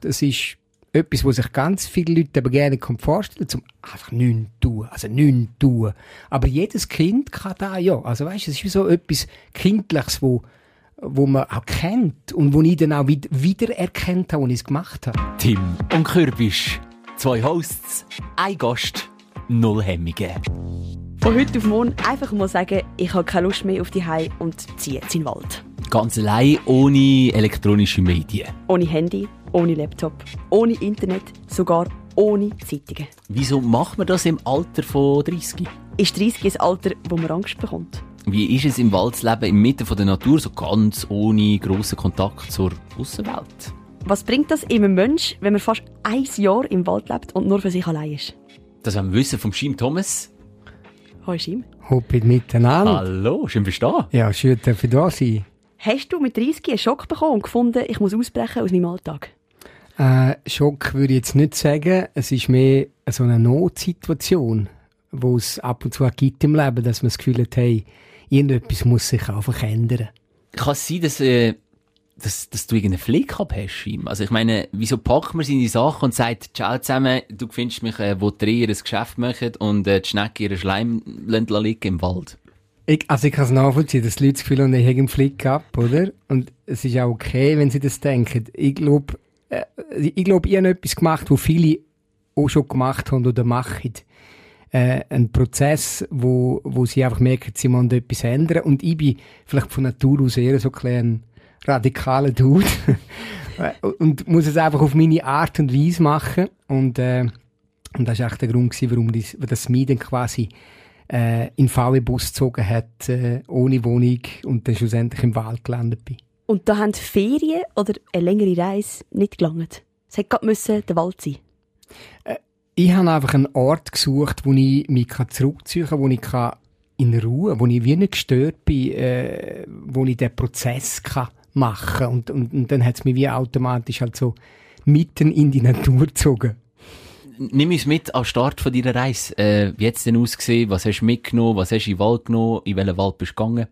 Das ist etwas, was sich ganz viele Leute aber gerne vorstellen zum einfach nichts tun. Also nichts tun. Aber jedes Kind kann da ja. Also weißt, es ist wie so etwas Kindliches, wo, wo man auch kennt und wo ich dann auch wieder, wiedererkennt habe, als ich es gemacht habe. Tim und Kürbisch. Zwei Hosts, ein Gast, null Hemmungen. Von heute auf morgen einfach mal sagen, ich habe keine Lust mehr auf die Hai und ziehe jetzt in den Wald. Ganz allein, ohne elektronische Medien. Ohne Handy, ohne Laptop, ohne Internet, sogar ohne Zeitungen. Wieso macht man das im Alter von 30? Ist 30 das Alter, wo man Angst bekommt? Wie ist es im Wald zu leben, inmitten der Natur, so ganz ohne grossen Kontakt zur Außenwelt? Was bringt das einem Mensch, wenn man fast ein Jahr im Wald lebt und nur für sich allein ist? Das haben wir wissen vom Schim Thomas. Hallo Schim. Hoppit miteinander. Hallo, schön bist du da. Ja, schön, dass ich da sein. Hast du mit 30 einen Schock bekommen und gefunden, ich muss ausbrechen aus meinem Alltag? Äh, Schock würde ich jetzt nicht sagen. Es ist mehr so eine Notsituation, wo es ab und zu gibt im Leben, dass man das Gefühl hat, hey, irgendetwas muss sich einfach ändern. Kann es sein, dass, äh, dass, dass du irgendeinen Flick ab hast? Schim? Also ich meine, wieso packt man seine Sachen und sagt, ciao zusammen, du findest mich, äh, wo die ihr ein Geschäft machen und äh, die Schnecke ihren Schleim liegen im Wald? Ich, also ich kann es nachvollziehen, dass die Leute das Gefühl haben, ich habe einen Flick ab, oder? Und es ist auch okay, wenn sie das denken. Ich glaube, äh, ich glaube, ich habe etwas gemacht, wo viele auch schon gemacht haben oder machen. Äh, ein Prozess, wo, wo sie einfach merken, sie müssen etwas ändern. Und ich bin vielleicht von Natur aus eher so ein radikaler Dude. und muss es einfach auf meine Art und Weise machen. Und, äh, und das war echt der Grund, gewesen, warum das, das mich dann quasi äh, in VW-Bus gezogen hat, äh, ohne Wohnung und dann schlussendlich im Wald gelandet bin. Und da haben die Ferien oder eine längere Reise nicht gelangt. Es hätte gerade der Wald sein äh, Ich habe einfach einen Ort gesucht, wo ich mich zurückziehen kann, wo ich in Ruhe, wo ich wie nicht gestört bin, äh, wo ich den Prozess kann machen kann. Und, und, und dann hat es mich wie automatisch halt so mitten in die Natur gezogen nimm uns mit am Start von deiner Reise. Äh, wie hat es denn ausgesehen? Was hast du mitgenommen? Was hast du in den Wald genommen? In welchen Wald bist du gegangen?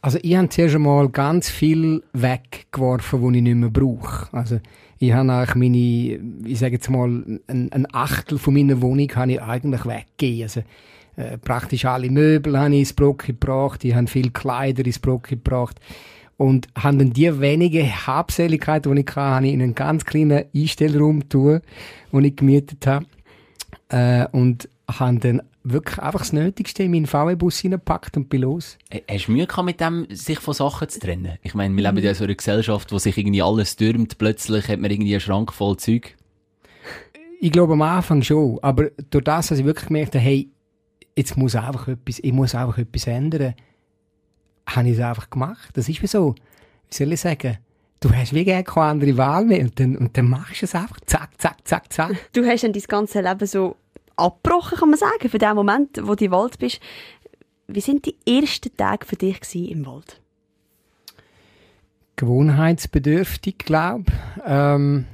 Also ich habe zuerst einmal ganz viel weggeworfen, was ich nicht mehr brauche. Also ich habe eigentlich meine, ich sage jetzt mal, ein, ein Achtel von meiner Wohnung habe ich eigentlich weggegeben. Also äh, praktisch alle Möbel habe ich ins Brock gebracht, ich habe viel Kleider ins Brock gebracht und haben dann die wenige Habseligkeiten, die ich hatte, habe ich in einen ganz kleinen Einstellraum tun, den ich gemietet habe. Äh, und haben dann wirklich einfach das Nötigste in meinen VW-Bus hineingepackt und bin los. Hast du Mühe gehabt, mit dem, sich von Sachen zu trennen? Ich meine, wir leben ja in so einer Gesellschaft, wo sich irgendwie alles türmt. Plötzlich hat man irgendwie einen Schrank voll Zeug. Ich glaube am Anfang schon. Aber durch das, dass ich wirklich gemerkt habe, hey, jetzt muss einfach etwas, ich muss einfach etwas ändern, habe ich es einfach gemacht. Das ist wie so, wie soll ich sagen, du hast wie gar keine andere Wahl mehr und dann, und dann machst du es einfach zack, zack, zack, zack. Du hast dann dein ganze Leben so abgebrochen, kann man sagen, für den Moment, wo du im Wald bist. Wie sind die ersten Tage für dich im Wald? Gewohnheitsbedürftig, glaube ich. Ähm,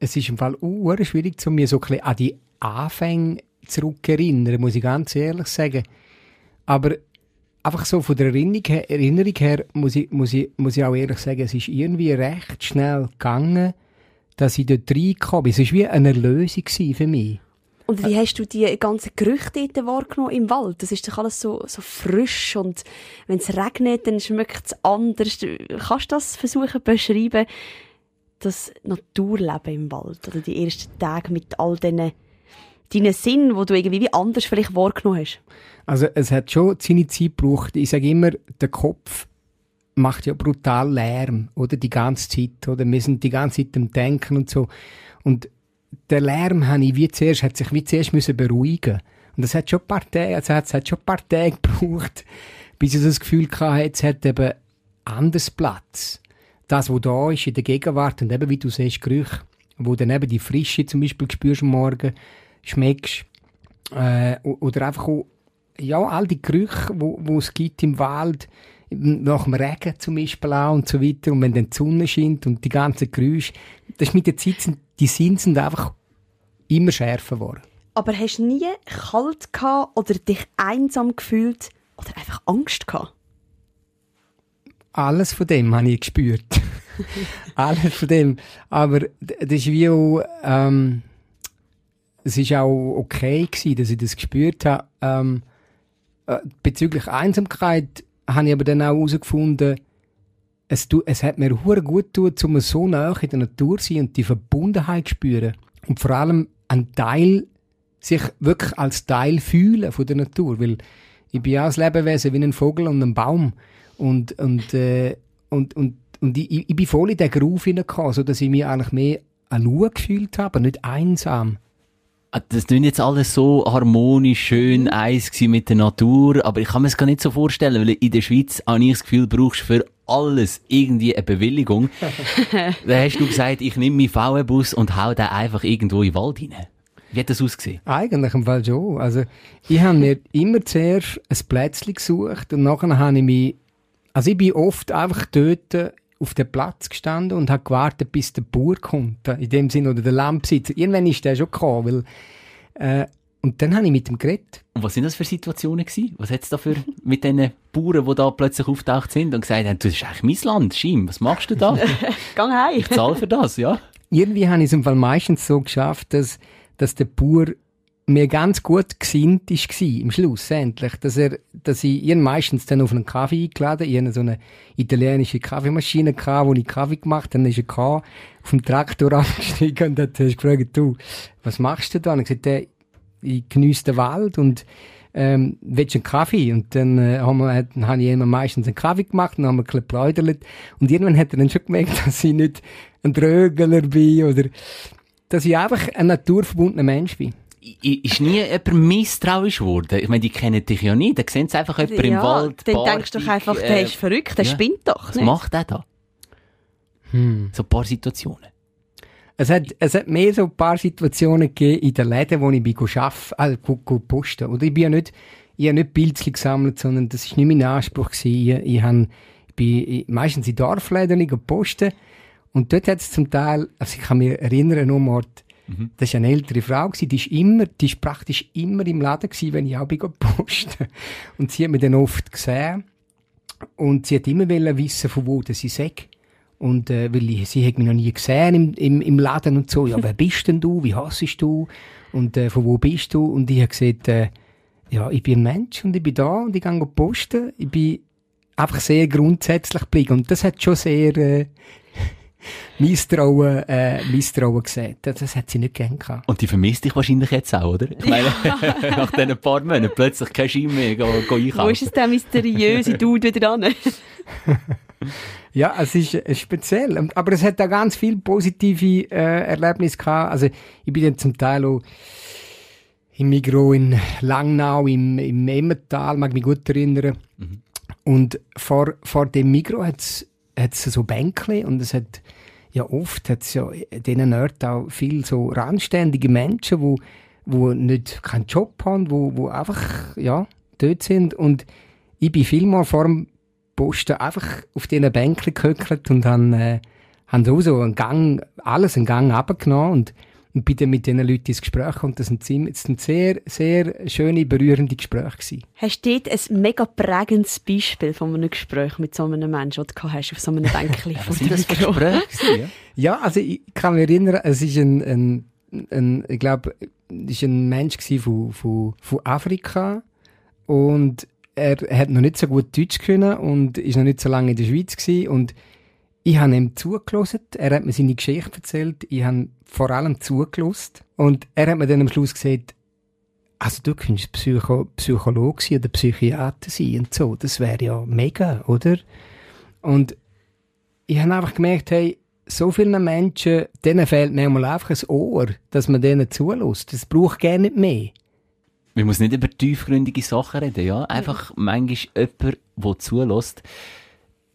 es ist im Fall uh, schwierig, zu mir so ein bisschen an die Anfänge zurückerinnern, muss ich ganz ehrlich sagen. Aber einfach so von der Erinnerung her, Erinnerung her muss, ich, muss, ich, muss ich auch ehrlich sagen, es ist irgendwie recht schnell gegangen, dass ich dort reingekommen bin. Es war wie eine Erlösung für mich. Und wie hast du die ganzen Gerüchte dort wahrgenommen im Wald? Das ist doch alles so, so frisch und wenn es regnet, dann schmeckt es anders. Kannst du das versuchen beschreiben, das Naturleben im Wald oder die ersten Tage mit all diesen deinen Sinn, wo du irgendwie wie anders vielleicht wahrgenommen hast? Also es hat schon seine Zeit gebraucht. Ich sage immer, der Kopf macht ja brutal Lärm, oder? Die ganze Zeit, oder? Wir sind die ganze Zeit am Denken und so. Und der Lärm habe ich wie zuerst, hat sich wie zuerst müssen beruhigen. Und das hat schon ein paar Tage, also es hat schon ein paar Tage gebraucht, bis ich das Gefühl hatte, jetzt hat eben anders Platz. Das, was da ist in der Gegenwart und eben, wie du siehst, Gerüche, wo dann eben die Frische zum Beispiel spürst am Morgen, schmeckst, äh, oder einfach auch, ja, all die Gerüche, wo, wo es gibt im Wald, nach dem Regen zum Beispiel auch und so weiter, und wenn dann die Sonne scheint und die ganzen Geräusche, das ist mit der Zeit, die Sinne sind einfach immer schärfer geworden. Aber hast du nie kalt gehabt oder dich einsam gefühlt oder einfach Angst gehabt? Alles von dem habe ich gespürt. Alles von dem. Aber das ist wie auch, ähm, es ist auch okay gewesen, dass ich das gespürt habe. Ähm, äh, bezüglich Einsamkeit habe ich aber dann auch herausgefunden, es, es hat mir hure gut tun, um so nah in der Natur zu sein und die Verbundenheit zu spüren. Und vor allem ein Teil, sich wirklich als Teil fühlen von der Natur. Weil ich bin ja ein Lebewesen wie ein Vogel und ein Baum. Und, und, äh, und, und, und ich, ich bin voll in den Groove hineingekommen, so dass ich mich eigentlich mehr allein gefühlt habe, nicht einsam. Ah, das klingt jetzt alles so harmonisch, schön, eins gewesen mit der Natur, aber ich kann mir das gar nicht so vorstellen, weil in der Schweiz habe ich das Gefühl, brauchst du für alles irgendwie eine Bewilligung. Dann hast du gesagt, ich nehme meinen VW-Bus und hau den einfach irgendwo in den Wald rein. Wie hat das ausgesehen? Eigentlich im Fall schon. Also, ich habe mir immer zuerst ein Plätzchen gesucht und nachher habe ich mich, also ich bin oft einfach dort auf dem Platz gestanden und habe gewartet, bis der Bauer kommt. In dem Sinne, oder der Landbesitzer. Irgendwann ist der schon gekommen, weil, äh, und dann habe ich mit dem geredet. Und was sind das für Situationen gewesen? Was hat's da für mit diesen Bauern, die da plötzlich auftaucht sind und gesagt haben, du, das ist eigentlich mein Land, Schim, was machst du da? Gang heim. Ich zahle für das, ja. Irgendwie habe ich es im Fall meistens so geschafft, dass, dass der Bauer mir ganz gut gesinnt ist im Schluss, endlich. Dass er, dass ich ihn meistens dann auf einen Kaffee eingeladen, ich hatte so eine italienische Kaffeemaschine gehabt, wo ich Kaffee gemacht dann ist er gekommen, auf dem Traktor angestiegen und hat gefragt, du, was machst du da? Und ich gesagt, ich geniesse den Wald und, ähm, willst du einen Kaffee? Und dann, äh, haben wir, dann habe ich immer meistens einen Kaffee gemacht und dann haben wir ein bisschen geplaudert. Und irgendwann hat er dann schon gemerkt, dass ich nicht ein Drögler bin oder, dass ich einfach ein naturverbundener Mensch bin ist nie jemand misstrauisch geworden? Ich meine, die kennen dich ja nicht. Da sehen sie einfach jemanden ja, im Wald. Dann denkst du doch einfach, der äh, ist verrückt, der ja. spinnt doch. Nicht? Was macht der da? Hm. So ein paar Situationen. Es hat, es hat mehr so ein paar Situationen gegeben in den Läden, wo ich bin arbeiten, also posten. Oder ich bin ja nicht, ich habe nicht Bildchen gesammelt, sondern das ist nicht mein Anspruch gewesen. Ich, ich, habe, ich bin meistens in Dorfläden posten. Und dort hat es zum Teil, also ich kann mich erinnern, um Ort, Mhm. Das war eine ältere Frau, gewesen, die ist immer, die ist praktisch immer im Laden gewesen, wenn ich auch posten Und sie hat mich dann oft gesehen. Und sie hat immer wissen, von wo sie sagt. Und, äh, weil ich, sie hat mich noch nie gesehen im, im, im Laden und so. Ja, wer bist denn du? Wie hassest du? Und, äh, von wo bist du? Und ich habe gesagt, äh, ja, ich bin ein Mensch und ich bin da und ich gehe posten. Ich bin einfach sehr grundsätzlich geblieben. Und das hat schon sehr, äh, Misstrauen, äh, Misstrauen gesehen. Das, hat sie nicht gern gehabt. Und die vermisst dich wahrscheinlich jetzt auch, oder? Ich meine, ja. nach diesen paar Monaten plötzlich kein Schein mehr go, go einkaufen. Wo ist es der mysteriöse Dude wieder an? ja, es ist speziell. Aber es hat da ganz viele positive äh, Erlebnisse gehabt. Also, ich bin dann zum Teil auch im Migro in Langnau, im, im Emmental, mag mich gut erinnern. Mhm. Und vor, vor dem Migro hat es so Bänkle und es hat ja oft hat es ja in diesen Orten auch viel so randständige Menschen, wo, wo nicht keinen Job haben, wo, wo einfach, ja, dort sind. Und ich bin vielmal vor dem Posten einfach auf diesen Bänken gehöckelt und habe, äh, haben so einen Gang, alles einen Gang abgenommen und und bin dann mit diesen Leuten ins Gespräch und das sind, sind sehr, sehr schöne, berührende Gespräche gewesen. Hast du dort ein mega prägendes Beispiel von einem Gespräch mit so einem Menschen, das du hast auf so einem Bänkchen vor dem Mikro? Ja? ja, also ich kann mich erinnern, es ist ein, ein, ein ich glaube, ist ein Mensch von, von, von Afrika und er hat noch nicht so gut Deutsch können und ist noch nicht so lange in der Schweiz gewesen und ich habe ihm zugelassen, er hat mir seine Geschichte erzählt, ich habe vor allem zugelassen und er hat mir dann am Schluss gesagt, also du könntest Psycho Psychologe sein oder Psychiater sein und so, das wäre ja mega, oder? Und ich habe einfach gemerkt, hey, so vielen Menschen, denen fehlt manchmal einfach ein Ohr, dass man denen zulässt. Das braucht gerne nicht mehr. Man muss nicht über tiefgründige Sachen reden, ja? Einfach manchmal jemand, der zulässt.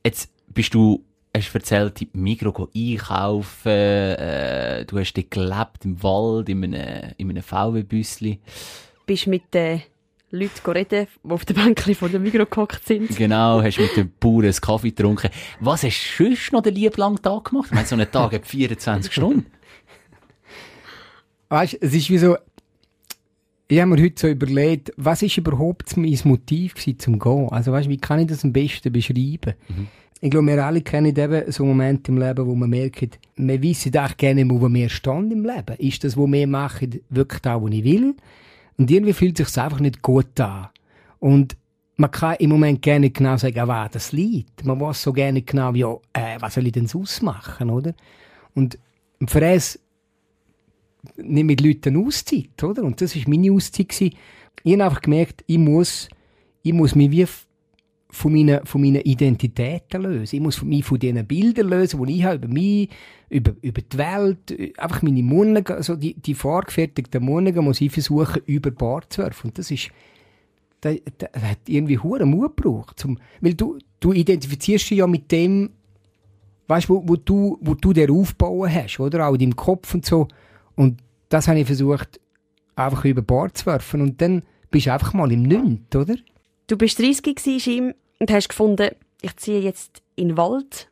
Jetzt bist du hast erzählt, in Migro einkaufen, äh, du hast dort gelebt, im Wald, in einem, in einem VW-Büsschen. Bist mit den Leuten reden, die auf der Bänkchen vor dem Migro gehockt sind. Genau, hast mit den Bauern einen Kaffee getrunken. Was hast du sonst noch den lieben langen Tag gemacht? Ich meine, so einen Tag hat 24 Stunden. Weißt du, es ist wie so, ich habe mir heute so überlegt, was ist überhaupt mein Motiv gewesen, zum Gehen? Also weißt, wie kann ich das am besten beschreiben? Mhm ich glaube, wir alle kennen eben so Momente im Leben, wo man merkt, wir wissen eigentlich gerne, wo wir stehen im Leben. Ist das, was wir machen, wirklich das, was ich will? Und irgendwie fühlt es sich einfach nicht gut an. Und man kann im Moment gerne genau sagen, was das liegt. Man weiß so gerne genau, ja, äh, was soll ich denn sonst machen, oder? Und für das nehme ich die Leute eine Auszeit, oder? Und das war meine Auszeit. Ich habe einfach gemerkt, ich muss, ich muss mich wie von meinen, von meinen Identitäten lösen. Ich muss mich von diesen Bildern lösen, die ich habe über mich, über, über die Welt, einfach meine Munde, also die, die vorgefertigten Munde muss ich versuchen, über Bord zu werfen. Und das ist, das, das hat irgendwie hohen Mut gebraucht. Zum, weil du, du identifizierst dich ja mit dem, weißt, wo, wo du, wo du der aufbauen hast, oder? Auch in deinem Kopf und so. Und das habe ich versucht, einfach über Bord zu werfen. Und dann bist du einfach mal im Nünt, oder? Du bist 30 Jim, und hast gefunden, ich ziehe jetzt in den Wald.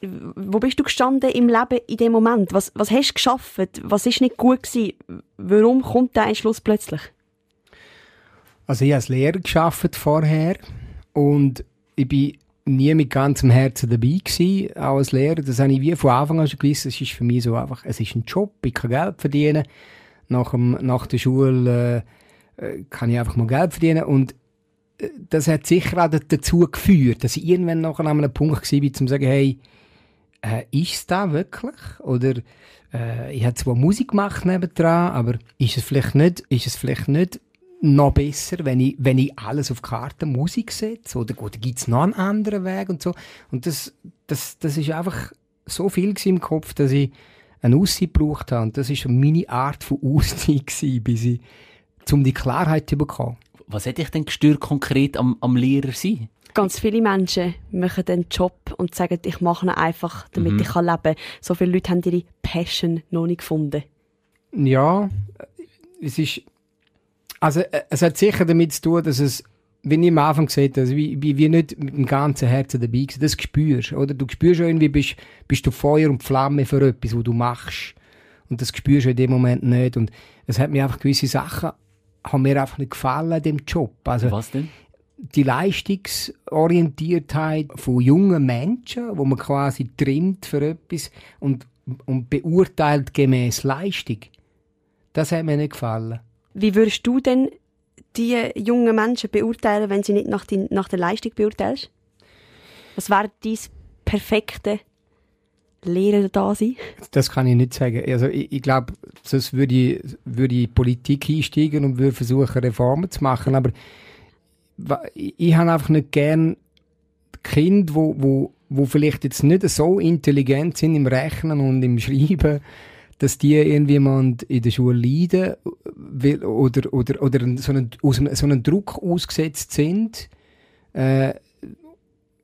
Wo bist du gestanden im Leben in dem Moment? Was, was hast du geschafft? Was ist nicht gut gewesen? Warum kommt der Entschluss plötzlich? Also ich habe als Lehrer geschafft vorher und ich bin nie mit ganzem Herzen dabei gewesen, auch als Lehrer. Das habe ich wie von Anfang an schon gewusst. Es ist für mich so einfach, es ist ein Job, ich kann Geld verdienen. Nach, dem, nach der Schule äh, äh kann ich einfach mal Geld verdienen und das hat sicher auch dazu geführt, dass ich irgendwann noch an einem Punkt war, um zu sagen, hey, äh, ist es da wirklich? Oder äh, ich habe zwar Musik gemacht nebendran, aber ist es vielleicht nicht, ist es vielleicht nicht noch besser, wenn ich, wenn ich alles auf Karte Musik setze? Oder gut, gibt es noch einen anderen Weg und so? Und das, das, das ist einfach so viel im Kopf, dass ich eine Auszeit gebraucht habe. Und das war meine Art von gewesen, bis ich, um die Klarheit zu bekommen was hätte ich denn gestört konkret am, am Lehrer sein? Ganz viele Menschen machen den Job und sagen, ich mache ihn einfach, damit mhm. ich kann leben kann. So viele Leute haben ihre Passion noch nicht gefunden. Ja, es ist, also es hat sicher damit zu tun, dass es, wie ich am Anfang gesagt habe, also wie, wie, wie nicht mit dem ganzen Herzen dabei sind, das spürst, oder? Du spürst irgendwie, bist, bist du Feuer und Flamme für etwas, was du machst. Und das spürst du in dem Moment nicht. Und es hat mir einfach gewisse Sachen haben mir einfach nicht gefallen, dem Job. Also, Was denn? Die Leistungsorientiertheit von jungen Menschen, wo man quasi trimmt für etwas und, und beurteilt gemäß Leistung. Das hat mir nicht gefallen. Wie würdest du denn die jungen Menschen beurteilen, wenn sie nicht nach, die, nach der Leistung beurteilst? Was wäre dein perfekte Lehrer da sein? Das kann ich nicht sagen. Also ich, ich glaube, sonst würde ich, würde ich Politik einsteigen und würde versuchen, Reformen zu machen. Aber ich, ich habe einfach nicht gern Kinder, wo, wo, wo vielleicht jetzt nicht so intelligent sind im Rechnen und im Schreiben, dass die irgendwie mal in der Schule leiden will, oder, oder, oder so einen, so einen Druck ausgesetzt sind, äh,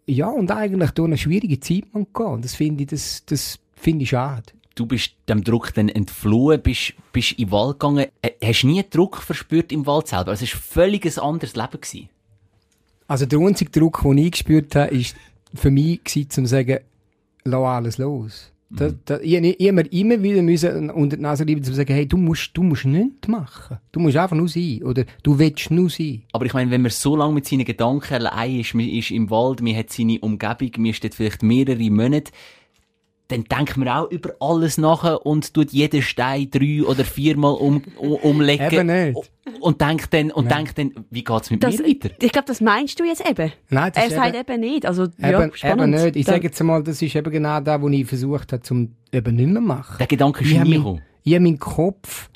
ja, und eigentlich durch eine schwierige Zeit man gehen. Das finde ich, das, das finde ich schade. Du bist dem Druck dann entflohen, bist, bist in den Wald gegangen. Hast du nie Druck verspürt im Wald selber? Also es war völlig ein anderes Leben. Gewesen. Also der einzige Druck, den ich gespürt habe, war für mich, gewesen, zu sagen, lass alles los. Da, mhm. da, ich, ich, ich mir immer wieder müssen unter die Nase reiben, zu sagen, hey, du musst, du musst nichts machen. Du musst einfach nur sein. Oder du willst nur sein. Aber ich meine, wenn man so lange mit seinen Gedanken allein ist, man ist im Wald, man hat seine Umgebung, man steht vielleicht mehrere Monate, dann denkt man auch über alles nach und tut jeden Stein drei oder viermal um, um, umlegen. Eben nicht. Und denkt dann, und denkt dann, wie geht's mit das, mir weiter? Ich glaube, das meinst du jetzt eben. Nein, das er sagt eben, eben, nicht. Also, ja, eben, eben nicht. Ich sage jetzt mal, das ist eben genau das, was ich versucht habe, zum eben nicht mehr machen. Der Gedanke ist nie gekommen. Ich habe meinen Kopf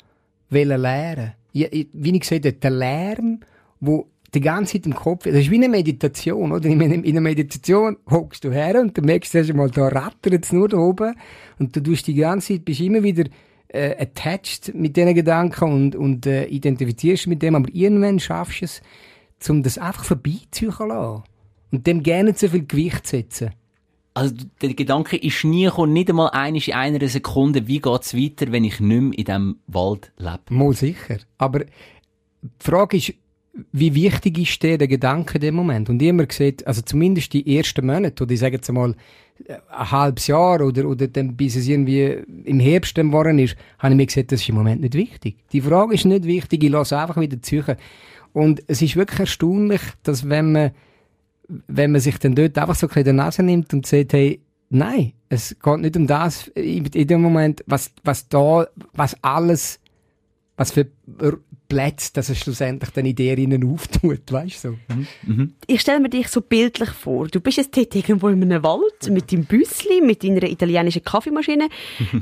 lernen. Ich, wie ich gesagt habe, der Lärm, wo die ganze Zeit im Kopf. Das ist wie eine Meditation, oder? In einer Meditation hockst du her und du merkst erst einmal, da rattert es nur da oben. Und du tust die ganze Zeit, bist immer wieder äh, attached mit diesen Gedanken und, und äh, identifizierst mit dem, aber irgendwann schaffst du es, um das einfach vorbeiziehen zu lassen. Und dem gerne zu viel Gewicht zu setzen. Also der Gedanke ist nie gekommen, nicht einmal in einer Sekunde, wie geht's weiter, wenn ich nicht mehr in diesem Wald lebe. Mal sicher. Aber die Frage ist, wie wichtig ist der, der Gedanke in dem Moment? Und immer gesagt, also zumindest die ersten Monate, oder ich sage jetzt mal, ein halbes Jahr oder, oder dann, bis es irgendwie im Herbst geworden ist, habe ich mir gesagt, das ist im Moment nicht wichtig. Die Frage ist nicht wichtig, ich lasse einfach wieder suchen. Und es ist wirklich erstaunlich, dass wenn man, wenn man sich dann dort einfach so ein bisschen in die Nase nimmt und sagt, hey, nein, es geht nicht um das in dem Moment, was, was da, was alles, was für Plätze, dass es schlussendlich dann in innen auftut, weißt du? So. Mhm. Ich stelle mir dich so bildlich vor. Du bist jetzt dort irgendwo in einem Wald mit deinem Büssli, mit deiner italienischen Kaffeemaschine.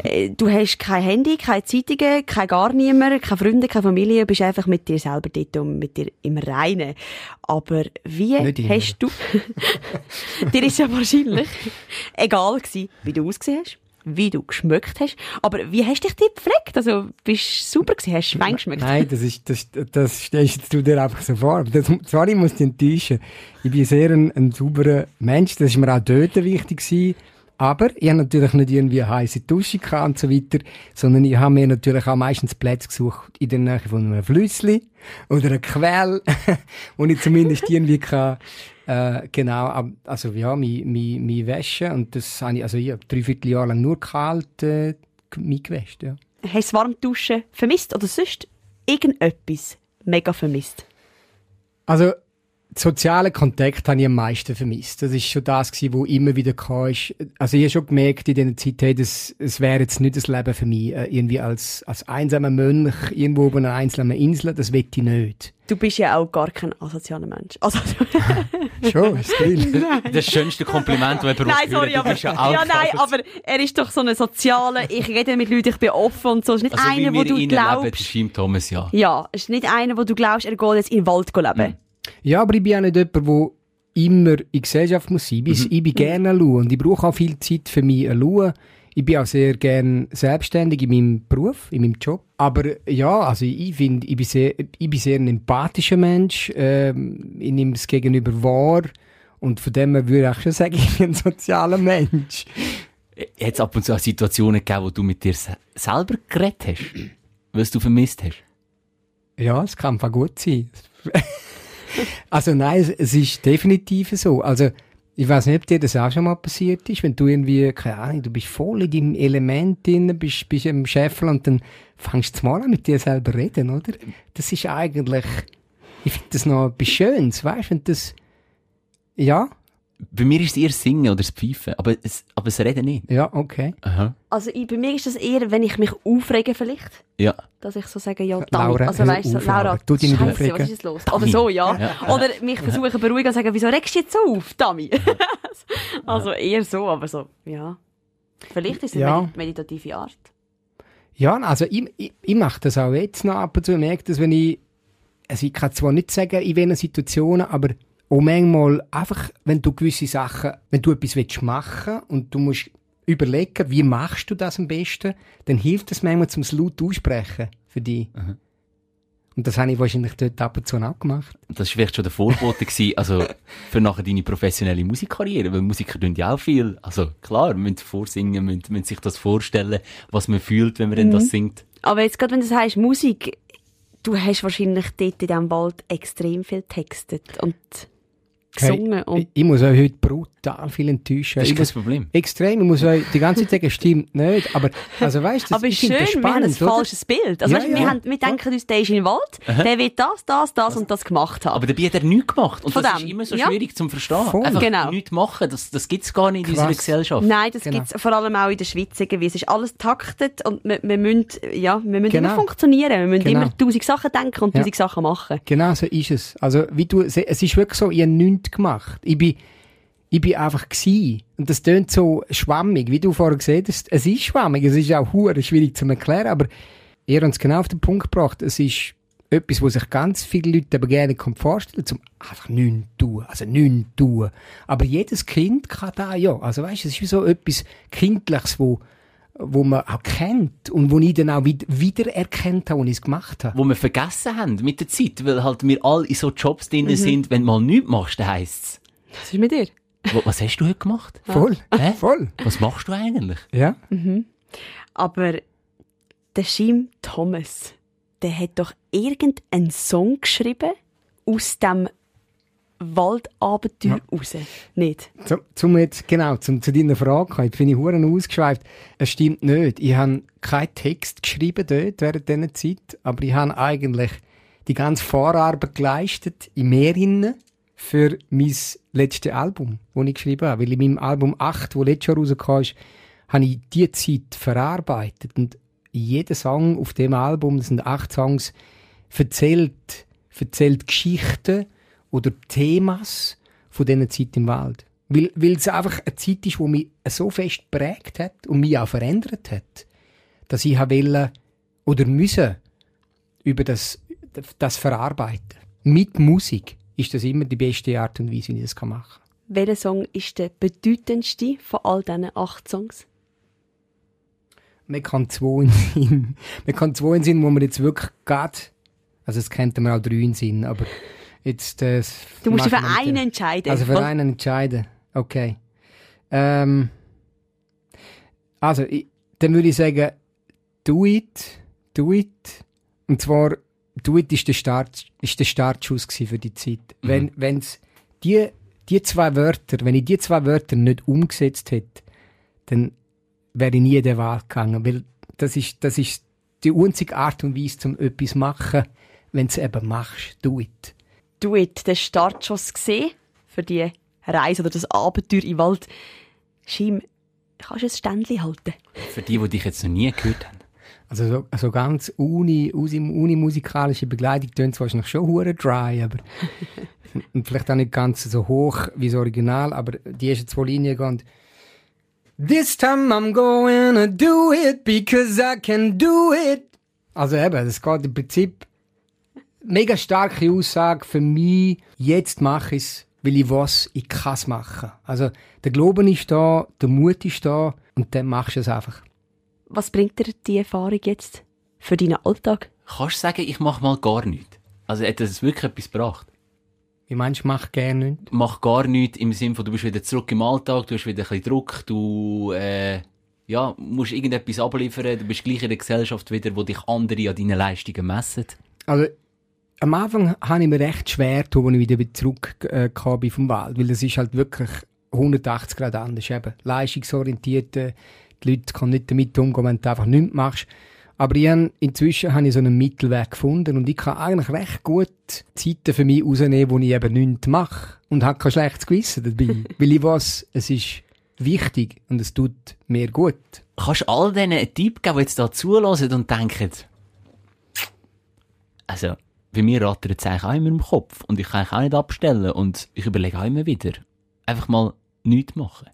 Äh, du hast kein Handy, keine Zeitungen, kein gar niemand, keine Freunde, keine Familie. Du bist einfach mit dir selber dort und mit dir im Reinen. Aber wie hast du... dir ist ja wahrscheinlich egal gewesen, wie du ausgesehen hast wie du geschmückt hast. Aber wie hast du dich dort gepflegt? Also, bist du super gewesen? Hast du fein geschmeckt? Nein, das ist, das, das stellst du dir einfach so vor. Das, sorry, ich muss dich enttäuschen. Ich bin sehr ein, ein sauberer Mensch. Das ist mir auch dort wichtig gewesen. Aber ich habe natürlich nicht irgendwie eine heisse Dusche und so weiter, sondern ich habe mir natürlich auch meistens Plätze gesucht in der Nähe von einem Flüssli oder einer Quelle, wo ich zumindest irgendwie kann, äh, genau, also ja, mi, mi, mi Wäsche und das habe ich, also ich habe drei Vierteljahr lang nur kalt äh, mich gewäscht, ja. Hast du das Warmduschen vermisst oder sonst irgendetwas mega vermisst? Also sozialen Kontakt habe ich am meisten vermisst. Das ist schon das gewesen, wo immer wieder kam. Also ich habe schon gemerkt in dieser Zeit, hey, das, es wäre jetzt nicht das Leben für mich, äh, irgendwie als, als einsamer Mönch irgendwo auf einer einzelnen Insel, das will ich nicht. Du bist ja auch gar kein asozialer Mensch. Also, schon, ist still. Das schönste Kompliment, das jemand Nein, sorry, aber, ja, ja, nein, aber er ist doch so ein sozialer, ich rede mit Leuten, ich bin offen und so. Es ist nicht also, einer, wo du glaubst. Leben, Thomas, ja. Ja, es ist nicht einer, wo du glaubst, er geht jetzt in den Wald leben. Mhm. Ja, aber ich bin auch nicht jemand, der immer in Gesellschaft muss sein. Ich, mhm. ich bin gerne ein und ich brauche auch viel Zeit für mich allein. Ich bin auch sehr gerne selbstständig in meinem Beruf, in meinem Job. Aber ja, also ich finde, ich bin sehr, ich bin sehr ein empathischer Mensch. Ähm, ich nehme das Gegenüber wahr. Und von dem her würde ich auch schon sagen, ich bin ein sozialer Mensch. Hat es ab und zu auch Situationen gegeben, wo du mit dir selber geredet hast? Was du vermisst hast? Ja, es kann auch gut sein. also nein, es, ist definitiv so. Also ich weiß nicht, ob dir das auch schon mal passiert ist, wenn du irgendwie, keine Ahnung, du bist voll in deinem Element drin, bist, bist im Scheffel und dann fängst du mal an mit dir selber reden, oder? Das ist eigentlich, ich finde das noch etwas Schönes, weißt du, wenn das, ja, bei mir ist es eher Singen oder das Pfeifen, aber es, aber das Reden nicht. Ja, okay. Aha. Also ich, bei mir ist das eher, wenn ich mich aufrege vielleicht. Ja. Dass ich so sage, ja, Dani. Laura, also weißt du, Laura, du dich nicht Scheisse, was ist los? Oder so, ja. ja. Oder mich versuchen beruhigen und sagen, wieso regst du jetzt so auf, Dami? also eher so, aber so, ja. Vielleicht ist es eine ja. meditative Art. Ja, also ich, ich, ich mache das auch jetzt noch ab und zu. Ich merke das, wenn ich, also ich kann zwar nicht sagen, in welchen Situationen, aber und manchmal einfach, wenn du gewisse Sachen, wenn du etwas willst machen und du musst überlegen, wie machst du das am besten, dann hilft es manchmal zum laut aussprechen für dich. Mhm. Und das habe ich wahrscheinlich dort ab und zu auch gemacht. Das war vielleicht schon der Vorbote gewesen, also für nachher deine professionelle Musikkarriere, weil Musiker tun ja auch viel. Also klar, müssen vorsingen, müssen, müssen sich das vorstellen, was man fühlt, wenn man mhm. das singt. Aber jetzt gerade, wenn du sagst Musik, du hast wahrscheinlich dort in diesem Wald extrem viel textet und gesungen. Hey, ich, ich, muss euch heute brutal viel enttäuschen. Das ist kein Problem. Extrem. Ich muss euch die ganze Zeit sagen, stimmt nicht. Aber, also weißt du, Aber ist schön, das spannend, wir haben ein oder? falsches Bild. Also, ja, weißt, ja. wir, haben, wir denken uns, der ist im Wald, Aha. der wird das, das, das und das gemacht haben. Aber dabei hat er nichts gemacht. Und Von das dem. ist immer so schwierig zu verstehen. Voll. Einfach genau. nichts machen, das, das gibt es gar nicht in Krass. unserer Gesellschaft. Nein, das genau. gibt es vor allem auch in der Schweiz irgendwie. Es ist alles taktet und wir, wir müssen, ja, wir müssen genau. immer funktionieren. Wir müssen genau. immer tausend Sachen denken und tausend Sachen machen. Genau so ist es. Also, wie du, es ist wirklich so, habe nichts gemacht. Ich bin ich bin einfach gsi. Und das tönt so schwammig, wie du vorher gesehen hast. Es ist schwammig, es ist auch hure schwierig zu erklären, aber ihr habt es genau auf den Punkt gebracht. Es ist etwas, was sich ganz viele Leute aber gerne vorstellen zum einfach nichts tun, also nichts tun. Aber jedes Kind kann da, ja. Also weißt, es ist wie so etwas Kindliches, wo wo man auch kennt und wo ich dann auch wieder, erkennt habe, als ich es gemacht habe. Wo wir vergessen haben mit der Zeit, weil halt wir alle in so Jobs drin mhm. sind, wenn du mal nichts machst, dann heisst es. Was ist mit dir? Was hast du heute gemacht? Voll. Hä? Voll. Was machst du eigentlich? Ja. Mhm. Aber der Jim Thomas, der hat doch irgendeinen Song geschrieben aus dem Waldabenteuer ja. raus. Nicht? Zum, zum jetzt, genau, zum, zu deiner Frage, jetzt bin ich huren ausgeschweift. Es stimmt nicht. Ich habe keinen Text geschrieben dort während dieser Zeit, aber ich habe eigentlich die ganze Vorarbeit geleistet im Meer für mein letztes Album, das ich geschrieben habe. Weil in meinem Album 8, das letztes Jahr rauskam, habe ich diese Zeit verarbeitet. Und jeder Song auf dem Album, das sind acht Songs, erzählt, erzählt Geschichten oder Themas von dieser Zeit im Wald. Weil, weil es einfach eine Zeit ist, die mich so fest geprägt hat und mich auch verändert hat, dass ich wollte oder müssen über das, das verarbeiten. Mit Musik ist das immer die beste Art und Weise, wie ich das machen kann. Welcher Song ist der bedeutendste von all diesen acht Songs? Man kann zwei in Sinn. Man kann zwei in Sinn, wo man jetzt wirklich geht. Also es könnte man auch drei in Sinn, aber jetzt... Äh, du musst dich für einen entscheiden. Also für einen entscheiden. Okay. Ähm, also, ich, dann würde ich sagen, do it, do it. Und zwar, do it ist der, Start, ist der Startschuss für die Zeit. Mhm. Wenn wenn's die, die zwei Wörter, wenn ich die zwei Wörter nicht umgesetzt hätte, dann wäre ich nie in den Wald gegangen. Weil das ist, das ist die einzige Art und Weise, um etwas zu machen, wenn du es eben machst. Do it. Do it, der Startschuss gesehen für die Reise oder das Abenteuer im Wald. Schim, kannst du ein Ständchen halten? Für die, die dich jetzt noch nie gehört haben. Also so, so ganz uni, unimusikalische Begleitung tönt es wahrscheinlich schon hure dry, aber und vielleicht auch nicht ganz so hoch wie das Original, aber die ersten zwei Linien gehen This time I'm going to do it because I can do it. Also eben, das geht im Prinzip mega starke Aussage für mich. Jetzt mache ich es weil ich weiß, ich kann es machen. Also der Glauben ist da, der Mut ist da und dann machst du es einfach. Was bringt dir die Erfahrung jetzt für deinen Alltag? Kannst du sagen, ich mache mal gar nichts? Also hat das wirklich etwas gebracht? Wie meinst du, mach gar nichts? Mach gar nichts im Sinne von, du bist wieder zurück im Alltag, du hast wieder ein bisschen Druck, du äh, ja, musst irgendetwas abliefern, du bist gleich in der Gesellschaft wieder, wo dich andere an deinen Leistungen messen. Also am Anfang habe ich mir recht schwer getan, als ich wieder zurückkam äh, vom Wald, weil es ist halt wirklich 180 Grad anders. Eben, leistungsorientiert, die Leute können nicht damit umgehen, wenn du einfach nichts machst. Aber ich habe, inzwischen habe ich so einen Mittelweg gefunden und ich kann eigentlich recht gut Zeiten für mich rausnehmen, wo ich eben nichts mache. Und habe kein schlechtes Gewissen dabei. weil ich weiß, es ist wichtig und es tut mir gut. Kannst du all denen einen Tipp geben, die jetzt da zulassen und denken, also, bei mir rattert es eigentlich auch immer im Kopf. Und ich kann auch nicht abstellen. Und ich überlege auch immer wieder. Einfach mal nichts machen.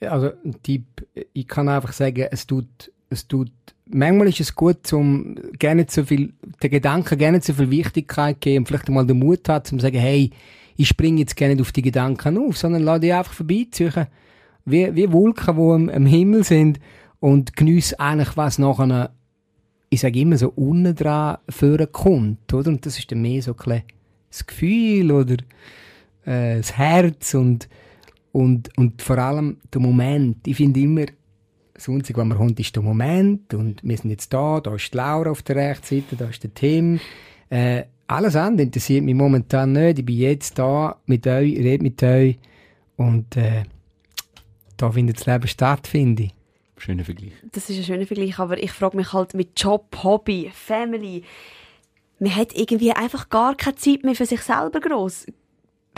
Ja, also, Tipp, ich kann einfach sagen, es tut, es tut, manchmal ist es gut, zum, gerne zu viel, den Gedanken gerne zu viel Wichtigkeit geben vielleicht mal den Mut hat, zu sagen, hey, ich springe jetzt gerne auf die Gedanken auf, sondern lass die einfach vorbeiziehen. Wie, wie Wolken, die am, am Himmel sind und genieße eigentlich, was nachher ich sage immer so unten dran kommt, oder? Und das ist dann mehr so ein das Gefühl oder äh, das Herz und, und, und vor allem der Moment. Ich finde immer, das Einzige, was man kommt, ist der Moment und wir sind jetzt da, da ist die Laura auf der rechten Seite, da ist der Tim. Äh, alles andere interessiert mich momentan nicht. Ich bin jetzt da mit euch, rede mit euch und äh, da findet das Leben statt, finde ich. Schöner Vergleich. Das ist ein schöner Vergleich, aber ich frage mich halt mit Job, Hobby, Family. Man hat irgendwie einfach gar keine Zeit mehr für sich selber groß.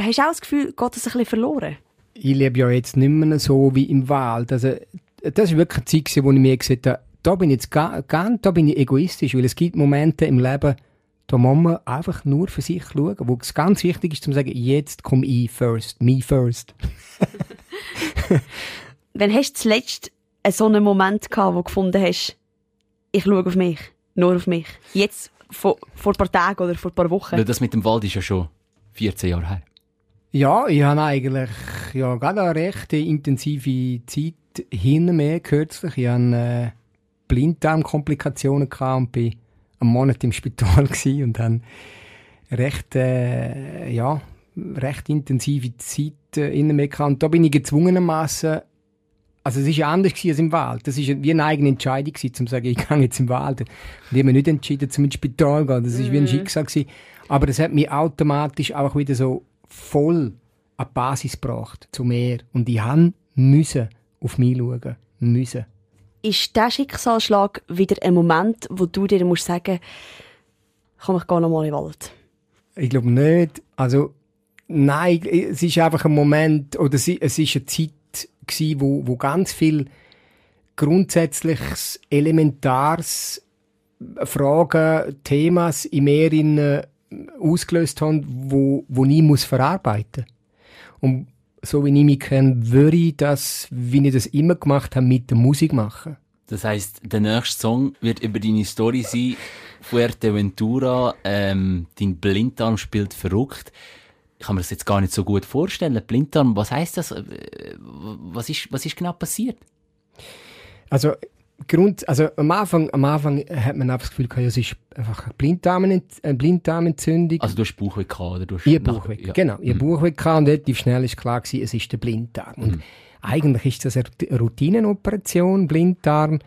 Hast du auch das Gefühl, geht das ein bisschen verloren? Ich lebe ja jetzt nicht mehr so wie im Wald. Also, das war wirklich eine Zeit, wo ich mir gesagt habe, da bin ich jetzt gar, gar da bin ich egoistisch, weil es gibt Momente im Leben, da muss man einfach nur für sich schauen, wo es ganz wichtig ist, zu sagen, jetzt komme ich first, me first. Wann hast du zuletzt so einen Moment gehabt, wo du gefunden hast, ich schaue auf mich, nur auf mich. Jetzt, vor, vor ein paar Tagen oder vor ein paar Wochen. Weil das mit dem Wald ist ja schon 14 Jahre her. Ja, ich habe eigentlich ja, gerade eine recht intensive Zeit hinter mir kürzlich. Ich hatte äh, Blinddarmkomplikationen und bin einen Monat im Spital und dann recht, äh, ja, recht intensive Zeit äh, hinter mir gehabt. Und da bin ich gezwungenermaßen also es ist ja anders als im Wald. Das ist wie eine eigene Entscheidung gewesen, zum sagen, ich gehe jetzt im Wald. Und ich habe mich nicht entschieden, zum ins Spital zu gehen. Das ist mm. wie ein mhm. Schicksal gewesen. Aber das hat mich automatisch auch wieder so voll an die Basis gebracht, zu mir. Und ich han müssen auf mich schauen. Müssen. Ist der Schicksalsschlag wieder ein Moment, wo du dir musst sagen, komm, ich gehe noch mal in den Wald? Ich glaube nicht. Also, Nein, es ist einfach ein Moment, oder es ist eine Zeit gewesen, wo, wo ganz viel grundsätzliches, elementares Fragen, Themas in mir ausgelöst haben, wo, wo ich muss verarbeiten Und so wie ich mich kenne, würde ich das, wie ich das immer gemacht habe, mit der Musik machen. Das heißt, der nächste Song wird über deine Story sein. Fuerteventura, ähm, dein Blinddarm spielt verrückt. Ich kann mir das jetzt gar nicht so gut vorstellen. Blinddarm, was heißt das? Äh, was ist, was ist genau passiert? Also, Grund, also am Anfang, am Anfang hat man einfach das Gefühl gehabt, es ist einfach eine Blinddarmen, eine Blinddarmentzündung. Also du hast Bauchweh gehabt, oder? Du hast ich Bauchweh, ja. genau. Ich mhm. Bauchweh gehabt und relativ schnell ist klar gewesen, es ist der Blinddarm. Und mhm. eigentlich ist das eine Routinenoperation, Blinddarm.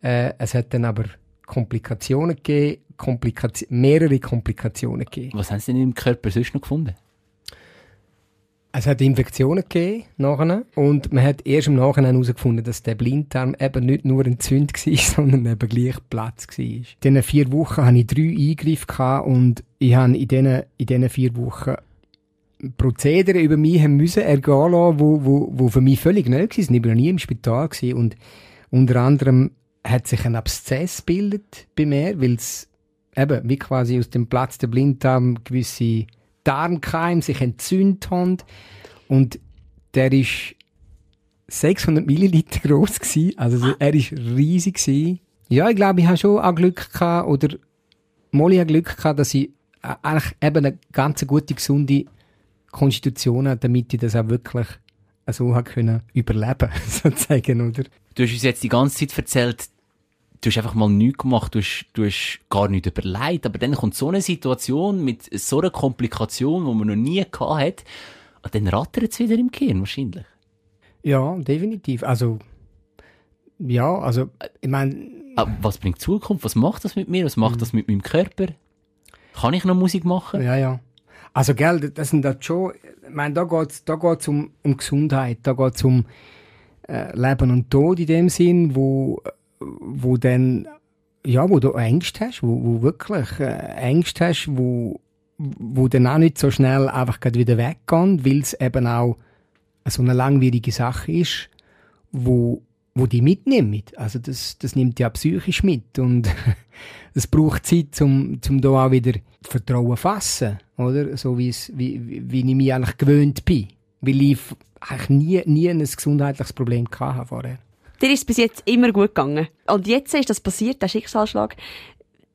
Äh, es hat dann aber Komplikationen gegeben, Komplikation, mehrere Komplikationen gegeben. Was haben Sie denn im Körper sonst noch gefunden? Es hat Infektionen gegeben nachher, und man hat erst im Nachhinein herausgefunden, dass der Blinddarm eben nicht nur entzündet war, sondern eben gleich Platz war. In diesen vier Wochen hatte ich drei Eingriffe und ich habe in diesen, in diesen vier Wochen Prozedere über mich haben müssen ergehen lassen, wo, wo, wo für mich völlig neu waren. Ich war noch nie im Spital und unter anderem hat sich ein Abszess bildet bei mir, weil es eben wie quasi aus dem Platz der Blinddarm gewisse Darmkeim sich entzündet haben. Und der ist 600 Milliliter groß gewesen. Also er ist riesig gewesen. Ja, ich glaube, ich habe schon auch Glück gehabt, oder Molly hat Glück gehabt, dass ich eigentlich eben eine ganz gute, gesunde Konstitution habe, damit ich das auch wirklich so habe können überleben, sozusagen, oder? Du hast uns jetzt die ganze Zeit erzählt, du hast einfach mal nichts gemacht, du hast, du hast gar nicht überlegt, aber dann kommt so eine Situation mit so einer Komplikation, die man noch nie gehabt hat, und dann rattert es wieder im Gehirn wahrscheinlich. Ja, definitiv. Also, ja, also, ich meine... Was bringt Zukunft? Was macht das mit mir? Was macht mhm. das mit meinem Körper? Kann ich noch Musik machen? Ja, ja. Also, gell, das sind das schon, ich meine, da geht's, da geht's um, um Gesundheit, da geht's um äh, Leben und Tod in dem Sinn, wo wo dann, ja, wo du Ängste hast, wo, wo wirklich äh, Ängste hast, wo, wo dann auch nicht so schnell einfach wieder weggehen, weil es eben auch so eine langwierige Sache ist, wo, wo die mitnimmt. Also das, das nimmt ja psychisch mit und es braucht Zeit, um, um da auch wieder Vertrauen fassen, oder? So wie, wie, wie ich mich eigentlich gewöhnt bin. Weil ich eigentlich nie, nie ein gesundheitliches Problem hatte vorher. Dir ist es bis jetzt immer gut gegangen. Und jetzt ist das passiert, der Schicksalsschlag.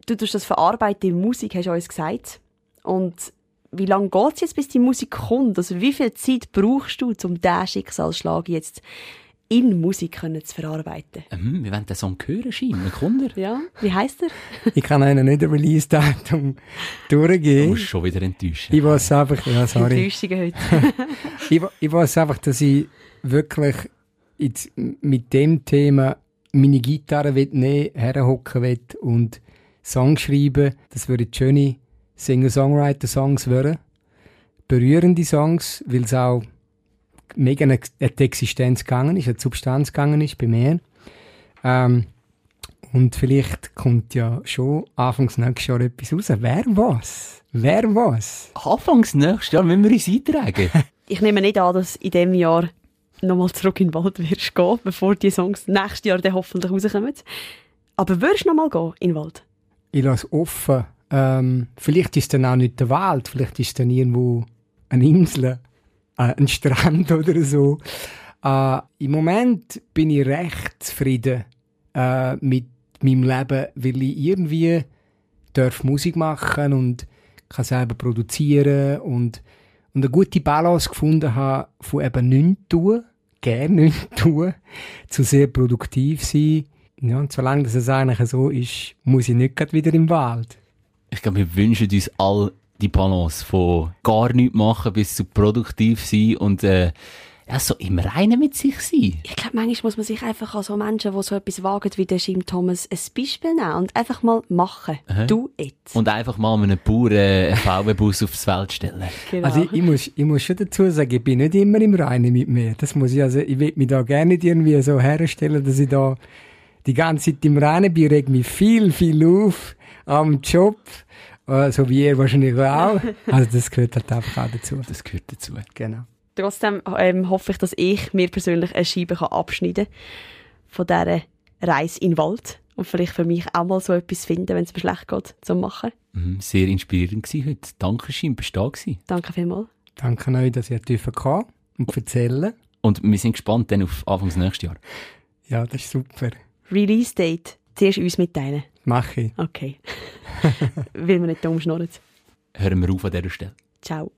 Du tust das verarbeiten in Musik, hast du uns gesagt. Und wie lange geht es jetzt, bis die Musik kommt? Also wie viel Zeit brauchst du, um diesen Schicksalsschlag jetzt in Musik können zu verarbeiten? Ähm, wir wollen den Song hören, Schein. Kommt er? Ja, wie heisst er? ich kann einen nicht ein Release-Datum durchgehen. Du musst schon wieder enttäuschen. Ich weiß einfach, ja, sorry. Enttäuschungen heute. ich, ich weiß einfach, dass ich wirklich jetzt mit dem Thema meine Gitarre nehmen, herhocken will und Songs schreiben. Das würden schöne Singer-Songwriter-Songs werden. Berührende Songs, weil es auch mega eine, eine Existenz gegangen ist, eine Substanz gegangen ist bei mir. Ähm, und vielleicht kommt ja schon Anfangs nächstes Jahr etwas raus. Wer was? Wer was? Anfangs nächstes Jahr müssen wir uns eintragen. ich nehme nicht an, dass in diesem Jahr nochmal zurück in den Wald wirst gehen, bevor die Songs nächstes Jahr dann hoffentlich rauskommen. Aber würdest du nochmal gehen in den Wald? Ich lasse offen. Ähm, vielleicht ist es dann auch nicht der Wald, vielleicht ist es dann irgendwo eine Insel, äh, ein Strand oder so. Äh, Im Moment bin ich recht zufrieden äh, mit meinem Leben, weil ich irgendwie darf Musik machen und kann selber produzieren und, und eine gute Balance gefunden habe von eben nichts tun gerne nichts tun, zu sehr produktiv sein. Ja, und solange das eigentlich so ist, muss ich nicht gerade wieder im Wald. Ich glaube, wir wünschen uns all die Balance von gar nichts machen bis zu produktiv sein und äh, ja, so im Reinen mit sich sein. Ich glaube, manchmal muss man sich einfach an so Menschen, die so etwas wagen wie der Jim Thomas, ein Beispiel nehmen und einfach mal machen. Aha. Du jetzt. Und einfach mal mit einem Bauern einen VW-Bus aufs Feld stellen. Genau. Also ich, ich, muss, ich muss schon dazu sagen, ich bin nicht immer im Reinen mit mir. Das muss ich, also, ich will mich da gerne nicht irgendwie so herstellen, dass ich da die ganze Zeit im Reinen bin, reg mich viel, viel auf am Job Äh, so wie ihr wahrscheinlich auch. Also das gehört halt einfach auch dazu. Das gehört dazu. Genau. Trotzdem ähm, hoffe ich, dass ich mir persönlich eine Scheibe kann abschneiden kann von dieser Reise in den Wald und vielleicht für mich auch mal so etwas finden, wenn es mir schlecht geht, zu machen. Mhm, sehr inspirierend gewesen heute. Danke, Schim, bist du da gewesen. Danke vielmals. Danke euch, dass ihr dürfen kommen und erzählen. Und wir sind gespannt dann auf Anfangs nächstes Jahr. Ja, das ist super. Release Date. Zuerst uns mitteilen. Mach ich. Okay. Weil wir nicht dumm schnurren. Hören wir auf an dieser Stelle. Ciao.